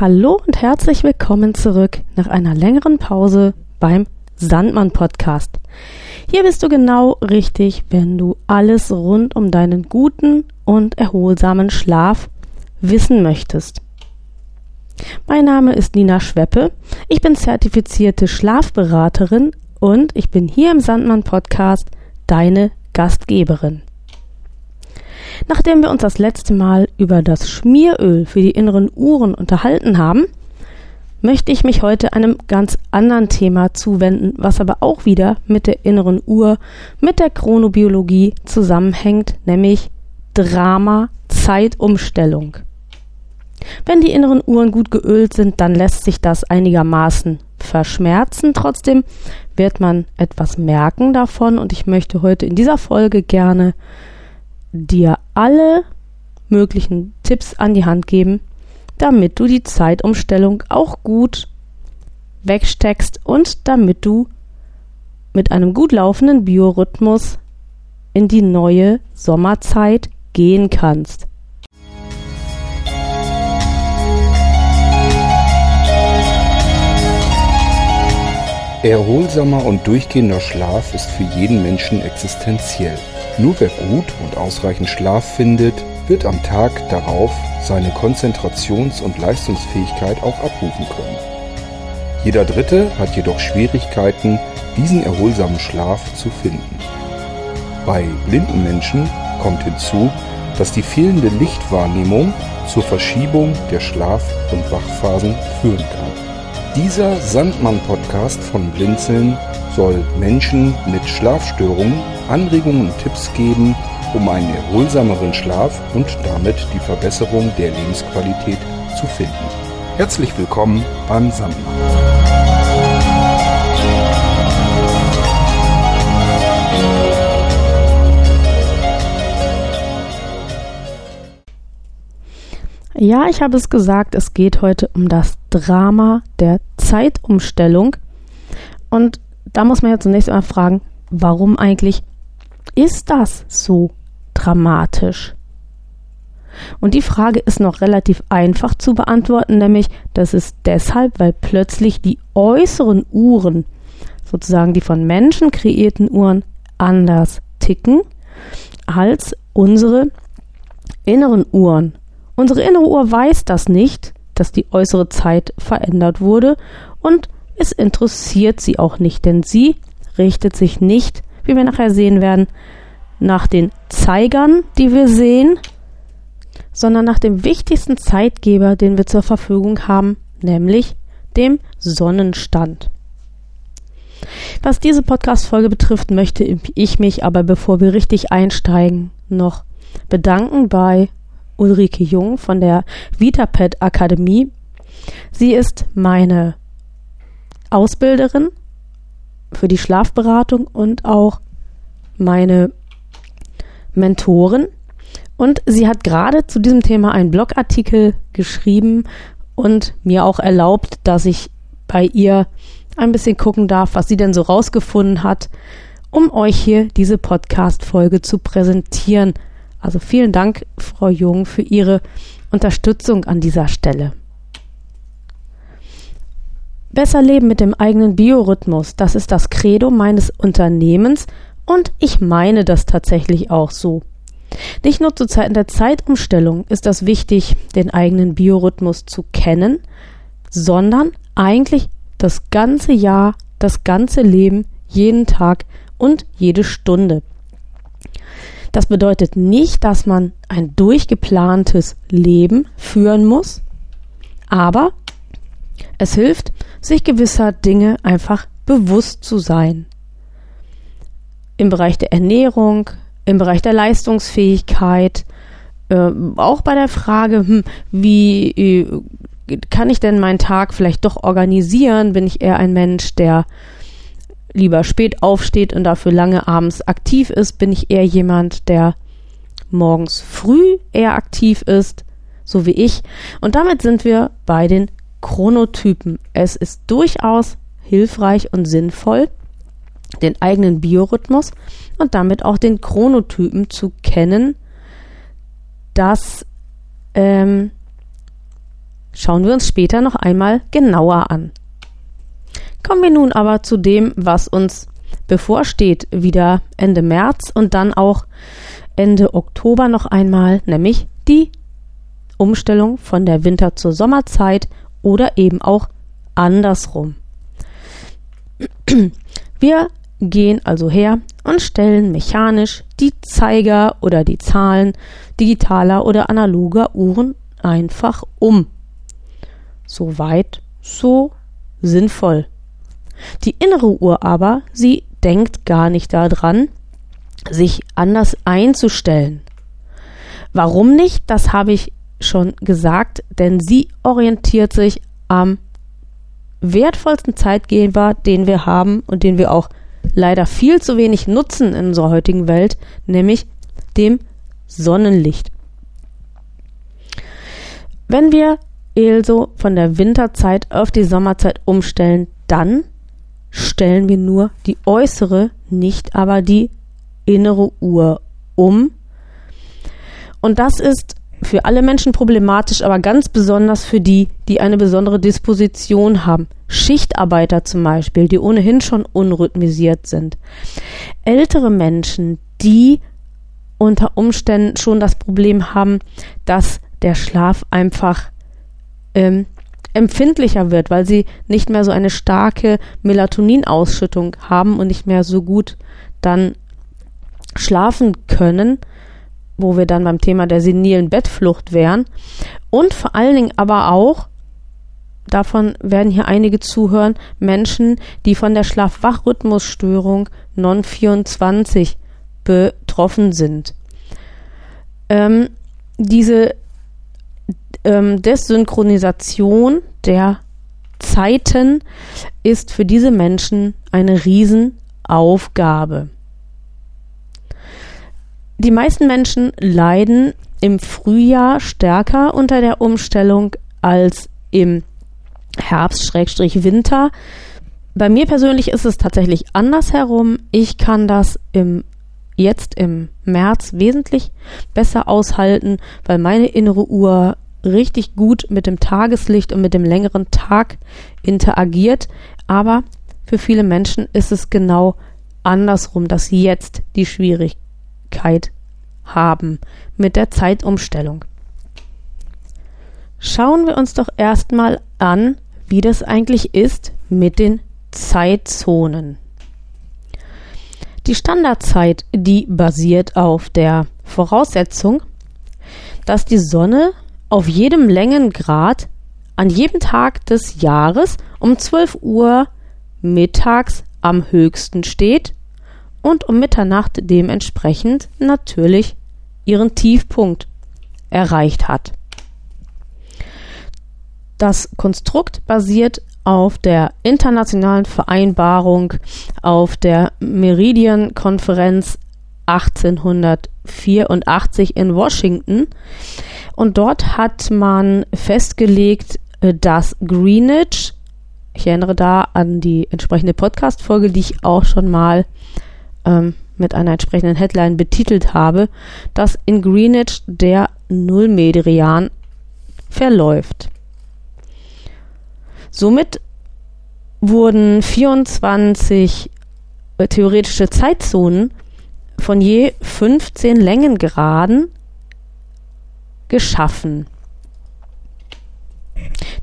Hallo und herzlich willkommen zurück nach einer längeren Pause beim Sandmann Podcast. Hier bist du genau richtig, wenn du alles rund um deinen guten und erholsamen Schlaf wissen möchtest. Mein Name ist Nina Schweppe. Ich bin zertifizierte Schlafberaterin und ich bin hier im Sandmann Podcast deine Gastgeberin. Nachdem wir uns das letzte Mal über das Schmieröl für die inneren Uhren unterhalten haben, möchte ich mich heute einem ganz anderen Thema zuwenden, was aber auch wieder mit der inneren Uhr, mit der Chronobiologie zusammenhängt, nämlich Drama Zeitumstellung. Wenn die inneren Uhren gut geölt sind, dann lässt sich das einigermaßen verschmerzen. Trotzdem wird man etwas merken davon und ich möchte heute in dieser Folge gerne dir alle möglichen Tipps an die Hand geben, damit du die Zeitumstellung auch gut wegsteckst und damit du mit einem gut laufenden Biorhythmus in die neue Sommerzeit gehen kannst. Erholsamer und durchgehender Schlaf ist für jeden Menschen existenziell. Nur wer gut und ausreichend Schlaf findet, wird am Tag darauf seine Konzentrations- und Leistungsfähigkeit auch abrufen können. Jeder Dritte hat jedoch Schwierigkeiten, diesen erholsamen Schlaf zu finden. Bei blinden Menschen kommt hinzu, dass die fehlende Lichtwahrnehmung zur Verschiebung der Schlaf- und Wachphasen führen kann. Dieser Sandmann-Podcast von Blinzeln soll Menschen mit Schlafstörungen Anregungen und Tipps geben, um einen erholsameren Schlaf und damit die Verbesserung der Lebensqualität zu finden. Herzlich willkommen beim Sandmann. Ja, ich habe es gesagt, es geht heute um das Drama der Zeitumstellung. Und da muss man ja zunächst einmal fragen, warum eigentlich ist das so dramatisch? Und die Frage ist noch relativ einfach zu beantworten, nämlich das ist deshalb, weil plötzlich die äußeren Uhren, sozusagen die von Menschen kreierten Uhren, anders ticken als unsere inneren Uhren. Unsere innere Uhr weiß das nicht, dass die äußere Zeit verändert wurde und es interessiert sie auch nicht, denn sie richtet sich nicht, wie wir nachher sehen werden, nach den Zeigern, die wir sehen, sondern nach dem wichtigsten Zeitgeber, den wir zur Verfügung haben, nämlich dem Sonnenstand. Was diese Podcast-Folge betrifft, möchte ich mich aber, bevor wir richtig einsteigen, noch bedanken bei Ulrike Jung von der VitaPet Akademie. Sie ist meine Ausbilderin für die Schlafberatung und auch meine Mentorin. Und sie hat gerade zu diesem Thema einen Blogartikel geschrieben und mir auch erlaubt, dass ich bei ihr ein bisschen gucken darf, was sie denn so rausgefunden hat, um euch hier diese Podcast-Folge zu präsentieren. Also vielen Dank, Frau Jung, für Ihre Unterstützung an dieser Stelle. Besser leben mit dem eigenen Biorhythmus, das ist das Credo meines Unternehmens und ich meine das tatsächlich auch so. Nicht nur zu Zeiten der Zeitumstellung ist das wichtig, den eigenen Biorhythmus zu kennen, sondern eigentlich das ganze Jahr, das ganze Leben, jeden Tag und jede Stunde. Das bedeutet nicht, dass man ein durchgeplantes Leben führen muss, aber es hilft, sich gewisser Dinge einfach bewusst zu sein. Im Bereich der Ernährung, im Bereich der Leistungsfähigkeit, äh, auch bei der Frage, hm, wie äh, kann ich denn meinen Tag vielleicht doch organisieren? Bin ich eher ein Mensch, der lieber spät aufsteht und dafür lange abends aktiv ist? Bin ich eher jemand, der morgens früh eher aktiv ist, so wie ich? Und damit sind wir bei den Chronotypen. Es ist durchaus hilfreich und sinnvoll, den eigenen Biorhythmus und damit auch den Chronotypen zu kennen, dass ähm, schauen wir uns später noch einmal genauer an. Kommen wir nun aber zu dem, was uns bevorsteht, wieder Ende März und dann auch Ende Oktober noch einmal, nämlich die Umstellung von der Winter- zur Sommerzeit oder eben auch andersrum. Wir gehen also her und stellen mechanisch die Zeiger oder die Zahlen digitaler oder analoger Uhren einfach um. Soweit, so sinnvoll. Die innere Uhr aber, sie denkt gar nicht daran, sich anders einzustellen. Warum nicht? Das habe ich schon gesagt, denn sie orientiert sich am wertvollsten Zeitgeber, den wir haben und den wir auch leider viel zu wenig nutzen in unserer heutigen Welt, nämlich dem Sonnenlicht. Wenn wir also von der Winterzeit auf die Sommerzeit umstellen, dann stellen wir nur die äußere, nicht aber die innere Uhr um. Und das ist für alle Menschen problematisch, aber ganz besonders für die, die eine besondere Disposition haben. Schichtarbeiter zum Beispiel, die ohnehin schon unrhythmisiert sind. Ältere Menschen, die unter Umständen schon das Problem haben, dass der Schlaf einfach ähm, empfindlicher wird, weil sie nicht mehr so eine starke Melatoninausschüttung haben und nicht mehr so gut dann schlafen können wo wir dann beim Thema der senilen Bettflucht wären. Und vor allen Dingen aber auch, davon werden hier einige zuhören, Menschen, die von der Schlaf-Wach-Rhythmusstörung Non-24 betroffen sind. Ähm, diese ähm, Desynchronisation der Zeiten ist für diese Menschen eine Riesenaufgabe. Die meisten Menschen leiden im Frühjahr stärker unter der Umstellung als im Herbst-Winter. Bei mir persönlich ist es tatsächlich andersherum. Ich kann das im jetzt im März wesentlich besser aushalten, weil meine innere Uhr richtig gut mit dem Tageslicht und mit dem längeren Tag interagiert. Aber für viele Menschen ist es genau andersrum, dass jetzt die Schwierigkeit Möglichkeit haben mit der Zeitumstellung. Schauen wir uns doch erstmal an, wie das eigentlich ist mit den Zeitzonen. Die Standardzeit, die basiert auf der Voraussetzung, dass die Sonne auf jedem Längengrad an jedem Tag des Jahres um 12 Uhr mittags am höchsten steht und um Mitternacht dementsprechend natürlich ihren Tiefpunkt erreicht hat. Das Konstrukt basiert auf der internationalen Vereinbarung auf der Meridian-Konferenz 1884 in Washington. Und dort hat man festgelegt, äh, dass Greenwich, ich erinnere da an die entsprechende Podcast-Folge, die ich auch schon mal ähm, mit einer entsprechenden Headline betitelt habe, dass in Greenwich der Nullmeridian verläuft. Somit wurden 24 äh, theoretische Zeitzonen von je 15 Längengraden geschaffen.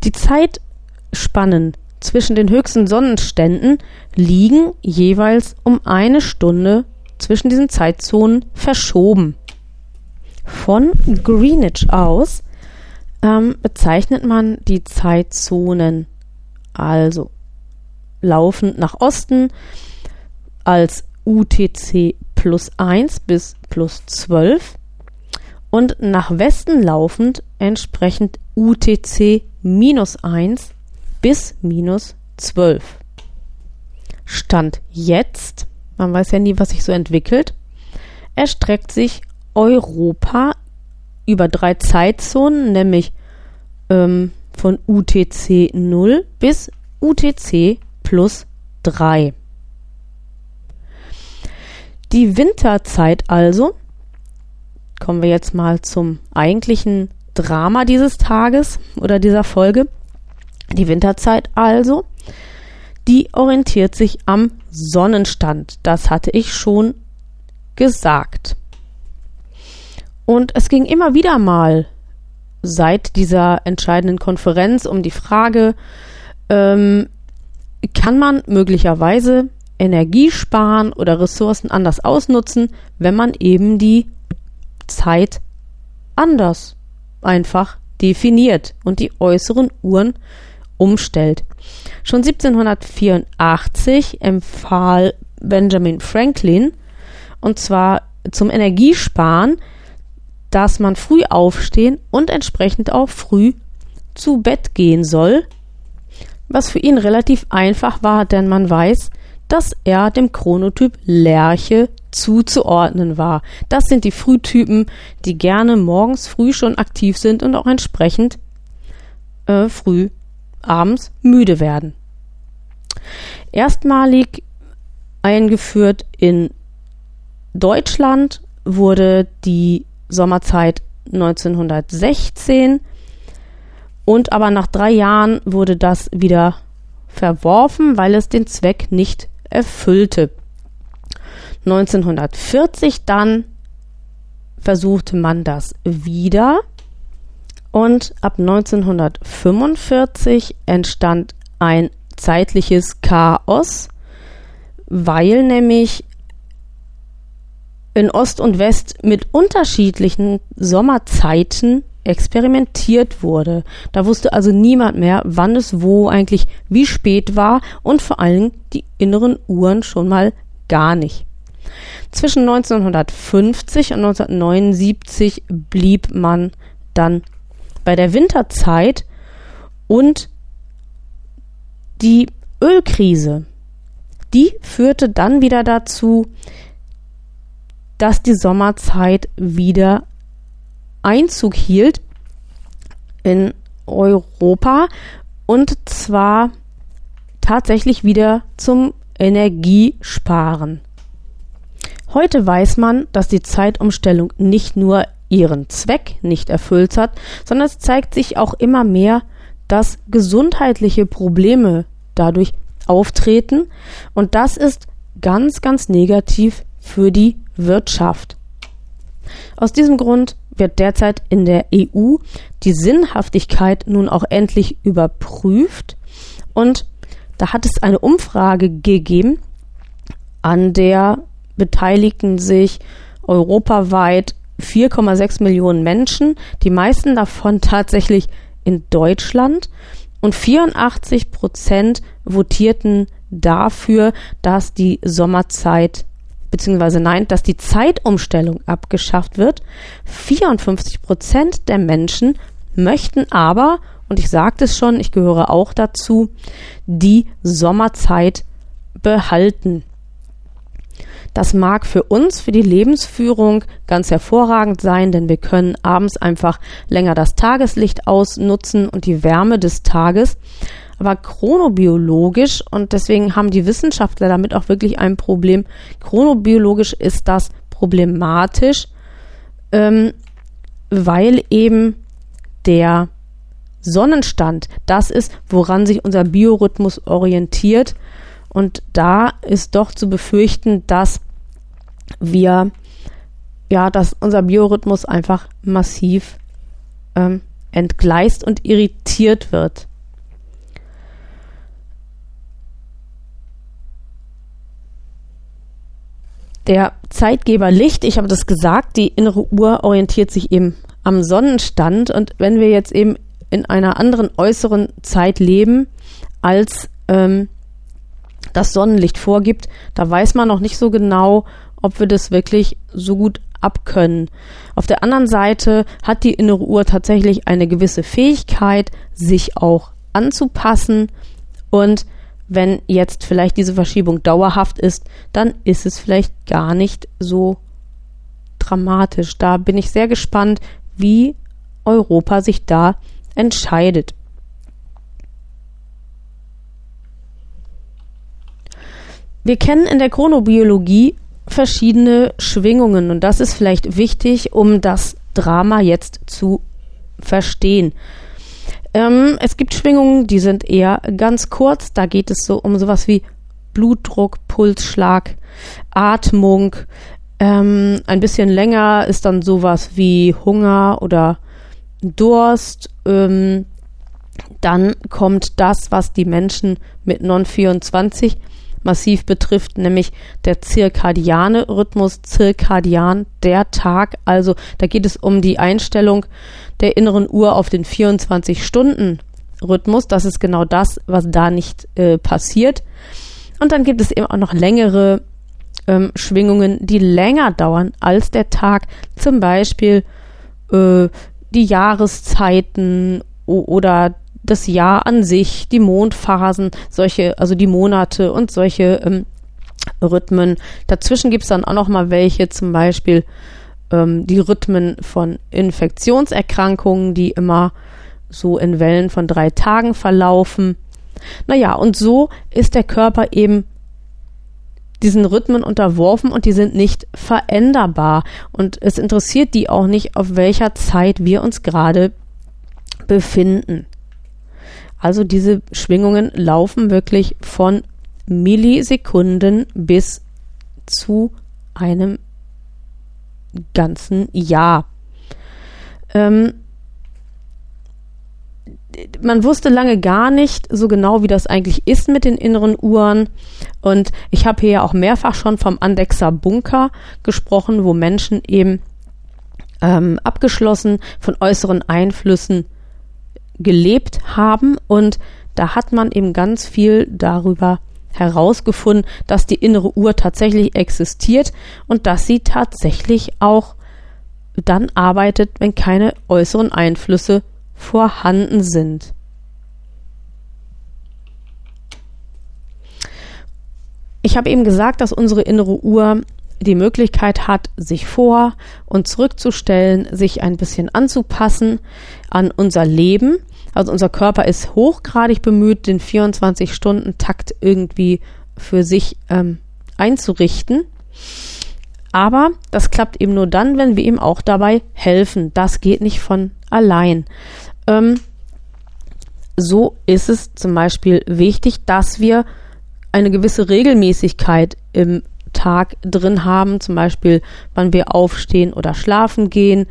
Die Zeitspannen zwischen den höchsten Sonnenständen liegen jeweils um eine Stunde zwischen diesen Zeitzonen verschoben. Von Greenwich aus ähm, bezeichnet man die Zeitzonen also laufend nach Osten als UTC plus 1 bis plus 12 und nach Westen laufend entsprechend UTC minus 1 bis minus 12. Stand jetzt, man weiß ja nie, was sich so entwickelt, erstreckt sich Europa über drei Zeitzonen, nämlich ähm, von UTC 0 bis UTC plus 3. Die Winterzeit also, kommen wir jetzt mal zum eigentlichen Drama dieses Tages oder dieser Folge. Die Winterzeit also, die orientiert sich am Sonnenstand. Das hatte ich schon gesagt. Und es ging immer wieder mal seit dieser entscheidenden Konferenz um die Frage, ähm, kann man möglicherweise Energie sparen oder Ressourcen anders ausnutzen, wenn man eben die Zeit anders einfach definiert und die äußeren Uhren umstellt. Schon 1784 empfahl Benjamin Franklin, und zwar zum Energiesparen, dass man früh aufstehen und entsprechend auch früh zu Bett gehen soll, was für ihn relativ einfach war, denn man weiß, dass er dem Chronotyp Lerche zuzuordnen war. Das sind die Frühtypen, die gerne morgens früh schon aktiv sind und auch entsprechend äh, früh abends müde werden. Erstmalig eingeführt in Deutschland wurde die Sommerzeit 1916 und aber nach drei Jahren wurde das wieder verworfen, weil es den Zweck nicht erfüllte. 1940 dann versuchte man das wieder und ab 1945 entstand ein zeitliches Chaos, weil nämlich in Ost und West mit unterschiedlichen Sommerzeiten experimentiert wurde. Da wusste also niemand mehr, wann es wo eigentlich wie spät war und vor allem die inneren Uhren schon mal gar nicht. Zwischen 1950 und 1979 blieb man dann bei der Winterzeit und die Ölkrise, die führte dann wieder dazu, dass die Sommerzeit wieder Einzug hielt in Europa und zwar tatsächlich wieder zum Energiesparen. Heute weiß man, dass die Zeitumstellung nicht nur ihren Zweck nicht erfüllt hat, sondern es zeigt sich auch immer mehr, dass gesundheitliche Probleme dadurch auftreten und das ist ganz, ganz negativ für die Wirtschaft. Aus diesem Grund wird derzeit in der EU die Sinnhaftigkeit nun auch endlich überprüft und da hat es eine Umfrage gegeben, an der beteiligten sich europaweit 4,6 Millionen Menschen, die meisten davon tatsächlich in Deutschland und 84 Prozent votierten dafür, dass die Sommerzeit beziehungsweise nein, dass die Zeitumstellung abgeschafft wird. 54 Prozent der Menschen möchten aber, und ich sagte es schon, ich gehöre auch dazu, die Sommerzeit behalten. Das mag für uns, für die Lebensführung ganz hervorragend sein, denn wir können abends einfach länger das Tageslicht ausnutzen und die Wärme des Tages aber chronobiologisch, und deswegen haben die Wissenschaftler damit auch wirklich ein Problem, chronobiologisch ist das problematisch, ähm, weil eben der Sonnenstand das ist, woran sich unser Biorhythmus orientiert. Und da ist doch zu befürchten, dass wir, ja, dass unser Biorhythmus einfach massiv ähm, entgleist und irritiert wird. Der Zeitgeber Licht, ich habe das gesagt, die innere Uhr orientiert sich eben am Sonnenstand und wenn wir jetzt eben in einer anderen äußeren Zeit leben, als ähm, das Sonnenlicht vorgibt, da weiß man noch nicht so genau, ob wir das wirklich so gut abkönnen. Auf der anderen Seite hat die innere Uhr tatsächlich eine gewisse Fähigkeit, sich auch anzupassen und wenn jetzt vielleicht diese Verschiebung dauerhaft ist, dann ist es vielleicht gar nicht so dramatisch. Da bin ich sehr gespannt, wie Europa sich da entscheidet. Wir kennen in der Chronobiologie verschiedene Schwingungen und das ist vielleicht wichtig, um das Drama jetzt zu verstehen. Ähm, es gibt Schwingungen, die sind eher ganz kurz. Da geht es so um sowas wie Blutdruck, Pulsschlag, Atmung. Ähm, ein bisschen länger ist dann sowas wie Hunger oder Durst. Ähm, dann kommt das, was die Menschen mit Non-24 massiv betrifft, nämlich der zirkadiane Rhythmus, zirkadian, der Tag. Also da geht es um die Einstellung der inneren Uhr auf den 24-Stunden-Rhythmus. Das ist genau das, was da nicht äh, passiert. Und dann gibt es eben auch noch längere ähm, Schwingungen, die länger dauern als der Tag. Zum Beispiel äh, die Jahreszeiten oder das Jahr an sich, die Mondphasen, solche, also die Monate und solche ähm, Rhythmen. Dazwischen gibt es dann auch noch mal welche, zum Beispiel ähm, die Rhythmen von Infektionserkrankungen, die immer so in Wellen von drei Tagen verlaufen. Naja, und so ist der Körper eben diesen Rhythmen unterworfen und die sind nicht veränderbar. Und es interessiert die auch nicht, auf welcher Zeit wir uns gerade befinden. Also diese Schwingungen laufen wirklich von Millisekunden bis zu einem ganzen Jahr. Ähm, man wusste lange gar nicht so genau, wie das eigentlich ist mit den inneren Uhren. Und ich habe hier ja auch mehrfach schon vom Andexer Bunker gesprochen, wo Menschen eben ähm, abgeschlossen von äußeren Einflüssen gelebt haben. Und da hat man eben ganz viel darüber herausgefunden, dass die innere Uhr tatsächlich existiert und dass sie tatsächlich auch dann arbeitet, wenn keine äußeren Einflüsse vorhanden sind. Ich habe eben gesagt, dass unsere innere Uhr die Möglichkeit hat, sich vor und zurückzustellen, sich ein bisschen anzupassen an unser Leben. Also unser Körper ist hochgradig bemüht, den 24-Stunden-Takt irgendwie für sich ähm, einzurichten. Aber das klappt eben nur dann, wenn wir ihm auch dabei helfen. Das geht nicht von allein. Ähm, so ist es zum Beispiel wichtig, dass wir eine gewisse Regelmäßigkeit im Tag drin haben, zum Beispiel wann wir aufstehen oder schlafen gehen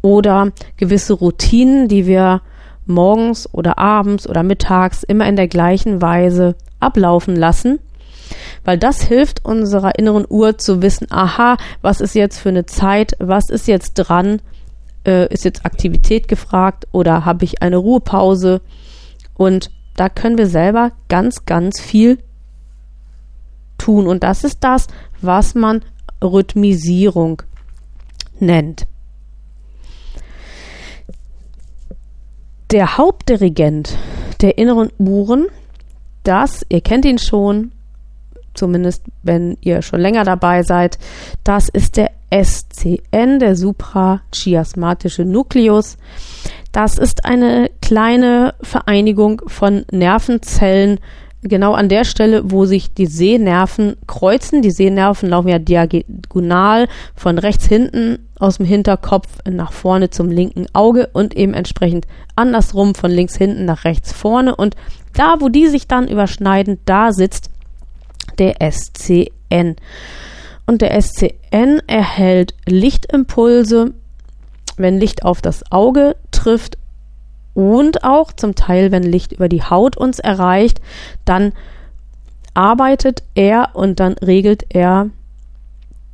oder gewisse Routinen, die wir morgens oder abends oder mittags immer in der gleichen Weise ablaufen lassen, weil das hilft unserer inneren Uhr zu wissen, aha, was ist jetzt für eine Zeit, was ist jetzt dran, äh, ist jetzt Aktivität gefragt oder habe ich eine Ruhepause? Und da können wir selber ganz, ganz viel tun. Und das ist das, was man Rhythmisierung nennt. Der Hauptdirigent der inneren Uhren, das, ihr kennt ihn schon, zumindest wenn ihr schon länger dabei seid, das ist der SCN, der suprachiasmatische Nukleus. Das ist eine kleine Vereinigung von Nervenzellen, genau an der Stelle, wo sich die Sehnerven kreuzen. Die Sehnerven laufen ja diagonal von rechts hinten aus dem Hinterkopf nach vorne zum linken Auge und eben entsprechend andersrum von links hinten nach rechts vorne. Und da, wo die sich dann überschneiden, da sitzt der SCN. Und der SCN erhält Lichtimpulse, wenn Licht auf das Auge trifft und auch zum Teil, wenn Licht über die Haut uns erreicht, dann arbeitet er und dann regelt er,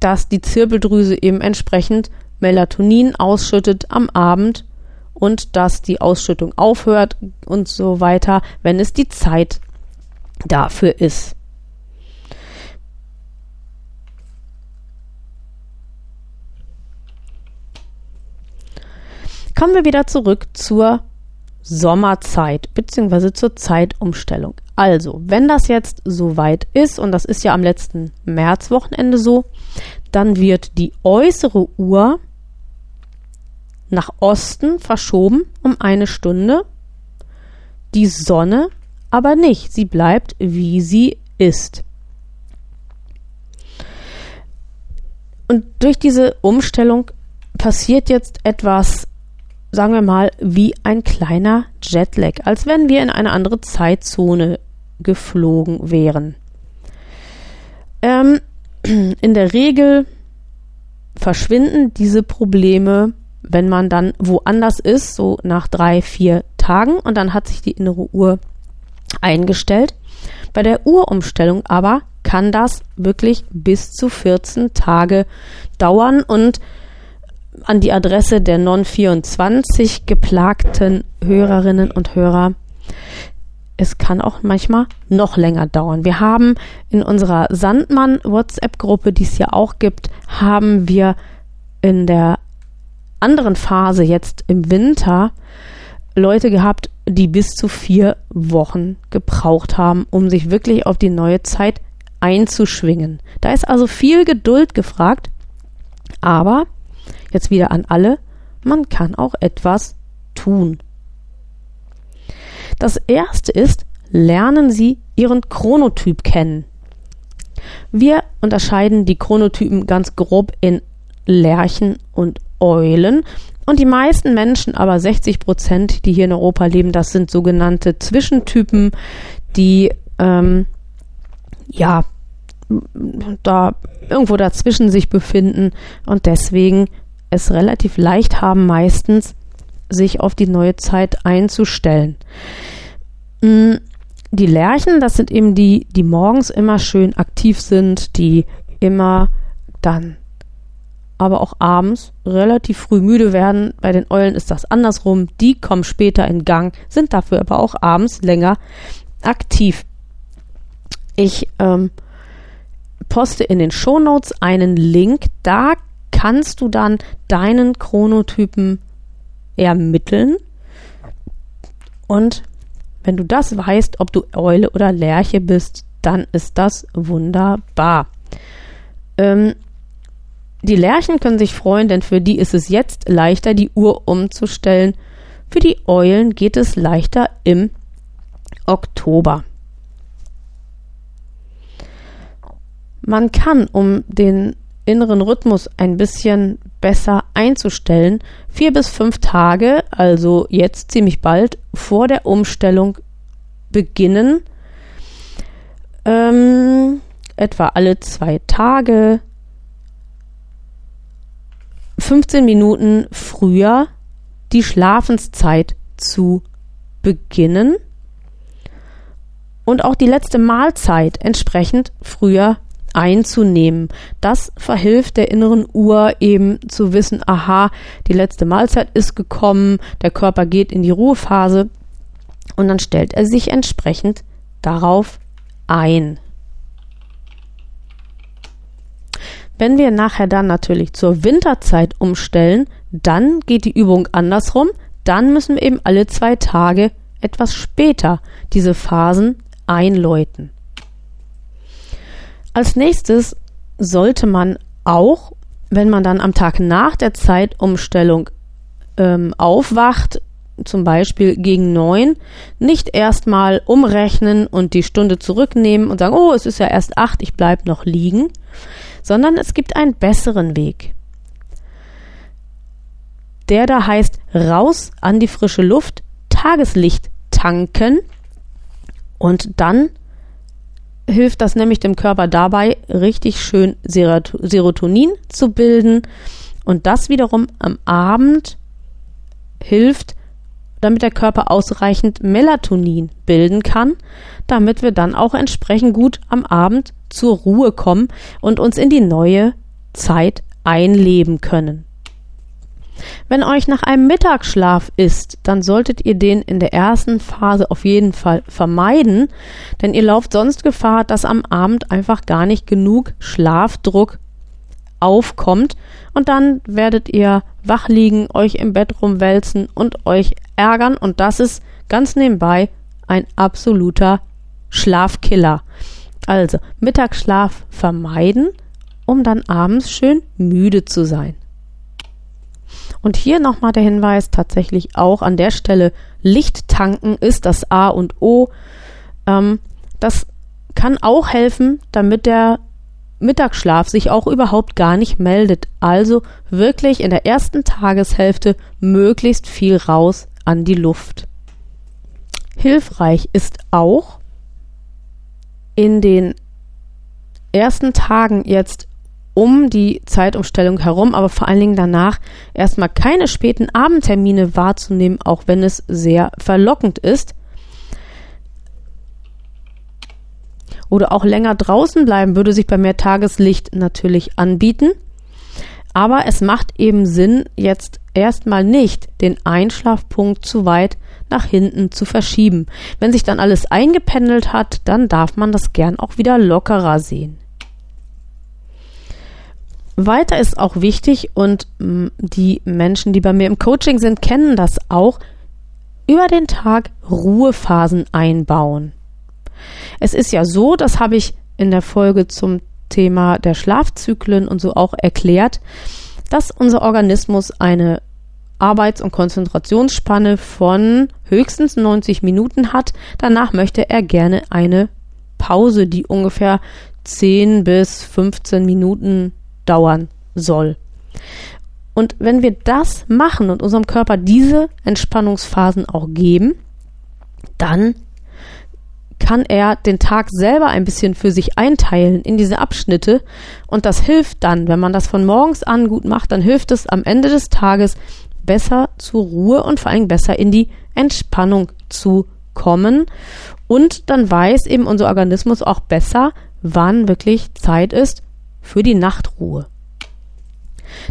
dass die Zirbeldrüse eben entsprechend Melatonin ausschüttet am Abend und dass die Ausschüttung aufhört und so weiter, wenn es die Zeit dafür ist. Kommen wir wieder zurück zur Sommerzeit bzw. zur Zeitumstellung. Also, wenn das jetzt soweit ist, und das ist ja am letzten Märzwochenende so, dann wird die äußere Uhr nach Osten verschoben um eine Stunde, die Sonne aber nicht. Sie bleibt, wie sie ist. Und durch diese Umstellung passiert jetzt etwas sagen wir mal, wie ein kleiner Jetlag, als wenn wir in eine andere Zeitzone geflogen wären. Ähm, in der Regel verschwinden diese Probleme, wenn man dann woanders ist, so nach drei, vier Tagen und dann hat sich die innere Uhr eingestellt. Bei der Uhrumstellung aber kann das wirklich bis zu 14 Tage dauern und an die Adresse der Non-24 geplagten Hörerinnen und Hörer. Es kann auch manchmal noch länger dauern. Wir haben in unserer Sandmann-WhatsApp-Gruppe, die es ja auch gibt, haben wir in der anderen Phase jetzt im Winter Leute gehabt, die bis zu vier Wochen gebraucht haben, um sich wirklich auf die neue Zeit einzuschwingen. Da ist also viel Geduld gefragt, aber jetzt wieder an alle, man kann auch etwas tun. Das erste ist, lernen Sie Ihren Chronotyp kennen. Wir unterscheiden die Chronotypen ganz grob in Lerchen und Eulen. Und die meisten Menschen, aber 60 Prozent, die hier in Europa leben, das sind sogenannte Zwischentypen, die ähm, ja da irgendwo dazwischen sich befinden und deswegen es relativ leicht haben, meistens sich auf die neue Zeit einzustellen. Mm, die Lerchen, das sind eben die, die morgens immer schön aktiv sind, die immer dann aber auch abends relativ früh müde werden. Bei den Eulen ist das andersrum. Die kommen später in Gang, sind dafür aber auch abends länger aktiv. Ich ähm, poste in den Shownotes einen Link. Da kannst du dann deinen Chronotypen ermitteln. Und wenn du das weißt, ob du Eule oder Lerche bist, dann ist das wunderbar. Ähm, die Lerchen können sich freuen, denn für die ist es jetzt leichter, die Uhr umzustellen. Für die Eulen geht es leichter im Oktober. Man kann, um den inneren Rhythmus ein bisschen besser einzustellen, vier bis fünf Tage, also jetzt ziemlich bald, vor der Umstellung beginnen. Ähm, etwa alle zwei Tage. 15 Minuten früher die Schlafenszeit zu beginnen. Und auch die letzte Mahlzeit entsprechend früher einzunehmen. Das verhilft der inneren Uhr eben zu wissen, aha, die letzte Mahlzeit ist gekommen, der Körper geht in die Ruhephase und dann stellt er sich entsprechend darauf ein. Wenn wir nachher dann natürlich zur Winterzeit umstellen, dann geht die Übung andersrum. Dann müssen wir eben alle zwei Tage etwas später diese Phasen einläuten. Als nächstes sollte man auch, wenn man dann am Tag nach der Zeitumstellung ähm, aufwacht, zum Beispiel gegen neun, nicht erstmal umrechnen und die Stunde zurücknehmen und sagen, oh, es ist ja erst acht, ich bleibe noch liegen, sondern es gibt einen besseren Weg. Der da heißt raus an die frische Luft, Tageslicht tanken und dann hilft das nämlich dem Körper dabei, richtig schön Serotonin zu bilden und das wiederum am Abend hilft, damit der Körper ausreichend Melatonin bilden kann, damit wir dann auch entsprechend gut am Abend zur Ruhe kommen und uns in die neue Zeit einleben können. Wenn euch nach einem Mittagsschlaf ist, dann solltet ihr den in der ersten Phase auf jeden Fall vermeiden, denn ihr lauft sonst Gefahr, dass am Abend einfach gar nicht genug Schlafdruck aufkommt und dann werdet ihr wach liegen, euch im Bett rumwälzen und euch ärgern und das ist ganz nebenbei ein absoluter Schlafkiller. Also Mittagsschlaf vermeiden, um dann abends schön müde zu sein. Und hier nochmal der Hinweis, tatsächlich auch an der Stelle, Licht tanken ist das A und O. Ähm, das kann auch helfen, damit der Mittagsschlaf sich auch überhaupt gar nicht meldet. Also wirklich in der ersten Tageshälfte möglichst viel raus an die Luft. Hilfreich ist auch in den ersten Tagen jetzt um die Zeitumstellung herum, aber vor allen Dingen danach erstmal keine späten Abendtermine wahrzunehmen, auch wenn es sehr verlockend ist. Oder auch länger draußen bleiben würde sich bei mehr Tageslicht natürlich anbieten. Aber es macht eben Sinn, jetzt erstmal nicht den Einschlafpunkt zu weit nach hinten zu verschieben. Wenn sich dann alles eingependelt hat, dann darf man das gern auch wieder lockerer sehen. Weiter ist auch wichtig und mm, die Menschen, die bei mir im Coaching sind, kennen das auch, über den Tag Ruhephasen einbauen. Es ist ja so, das habe ich in der Folge zum Thema der Schlafzyklen und so auch erklärt, dass unser Organismus eine Arbeits- und Konzentrationsspanne von höchstens 90 Minuten hat. Danach möchte er gerne eine Pause, die ungefähr 10 bis 15 Minuten dauern soll. Und wenn wir das machen und unserem Körper diese Entspannungsphasen auch geben, dann kann er den Tag selber ein bisschen für sich einteilen in diese Abschnitte und das hilft dann, wenn man das von morgens an gut macht, dann hilft es am Ende des Tages besser zur Ruhe und vor allem besser in die Entspannung zu kommen und dann weiß eben unser Organismus auch besser, wann wirklich Zeit ist für die Nachtruhe.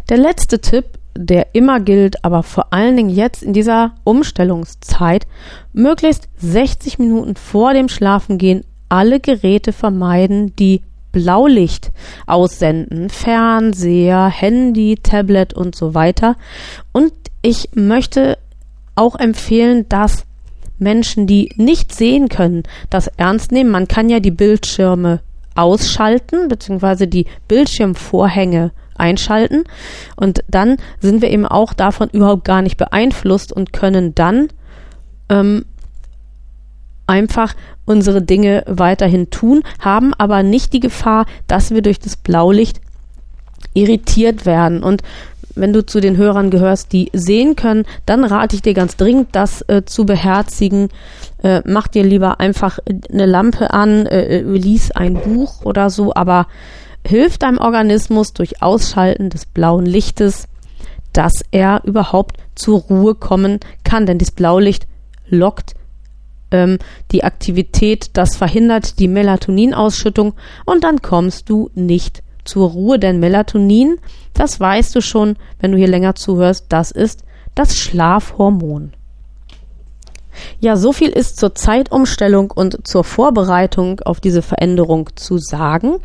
Der letzte Tipp, der immer gilt, aber vor allen Dingen jetzt in dieser Umstellungszeit, möglichst 60 Minuten vor dem Schlafengehen alle Geräte vermeiden, die Blaulicht aussenden, Fernseher, Handy, Tablet und so weiter. Und ich möchte auch empfehlen, dass Menschen, die nicht sehen können, das ernst nehmen. Man kann ja die Bildschirme ausschalten, beziehungsweise die Bildschirmvorhänge einschalten. Und dann sind wir eben auch davon überhaupt gar nicht beeinflusst und können dann ähm, einfach unsere Dinge weiterhin tun, haben aber nicht die Gefahr, dass wir durch das Blaulicht irritiert werden. Und wenn du zu den Hörern gehörst, die sehen können, dann rate ich dir ganz dringend, das äh, zu beherzigen. Äh, mach dir lieber einfach eine Lampe an, äh, äh, lies ein Buch oder so, aber hilf deinem Organismus durch Ausschalten des blauen Lichtes, dass er überhaupt zur Ruhe kommen kann, denn das Blaulicht lockt ähm, die Aktivität, das verhindert die Melatoninausschüttung und dann kommst du nicht zur Ruhe, denn Melatonin, das weißt du schon, wenn du hier länger zuhörst, das ist das Schlafhormon. Ja, so viel ist zur Zeitumstellung und zur Vorbereitung auf diese Veränderung zu sagen.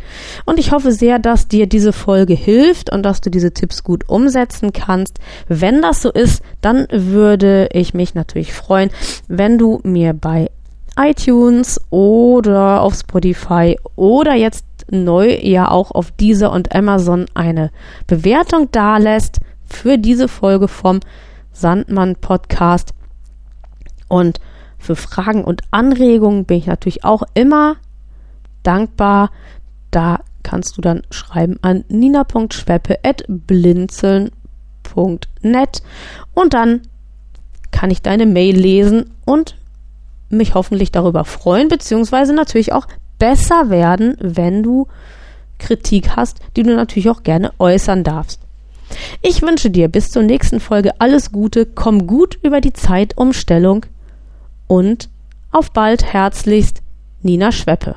Und ich hoffe sehr, dass dir diese Folge hilft und dass du diese Tipps gut umsetzen kannst. Wenn das so ist, dann würde ich mich natürlich freuen, wenn du mir bei iTunes oder auf Spotify oder jetzt neu ja auch auf dieser und Amazon eine Bewertung dalässt für diese Folge vom Sandmann Podcast. Und für Fragen und Anregungen bin ich natürlich auch immer dankbar. Da kannst du dann schreiben an nina.schweppe.blinzeln.net und dann kann ich deine Mail lesen und mich hoffentlich darüber freuen, beziehungsweise natürlich auch besser werden, wenn du Kritik hast, die du natürlich auch gerne äußern darfst. Ich wünsche dir bis zur nächsten Folge alles Gute, komm gut über die Zeitumstellung und auf bald herzlichst Nina Schweppe.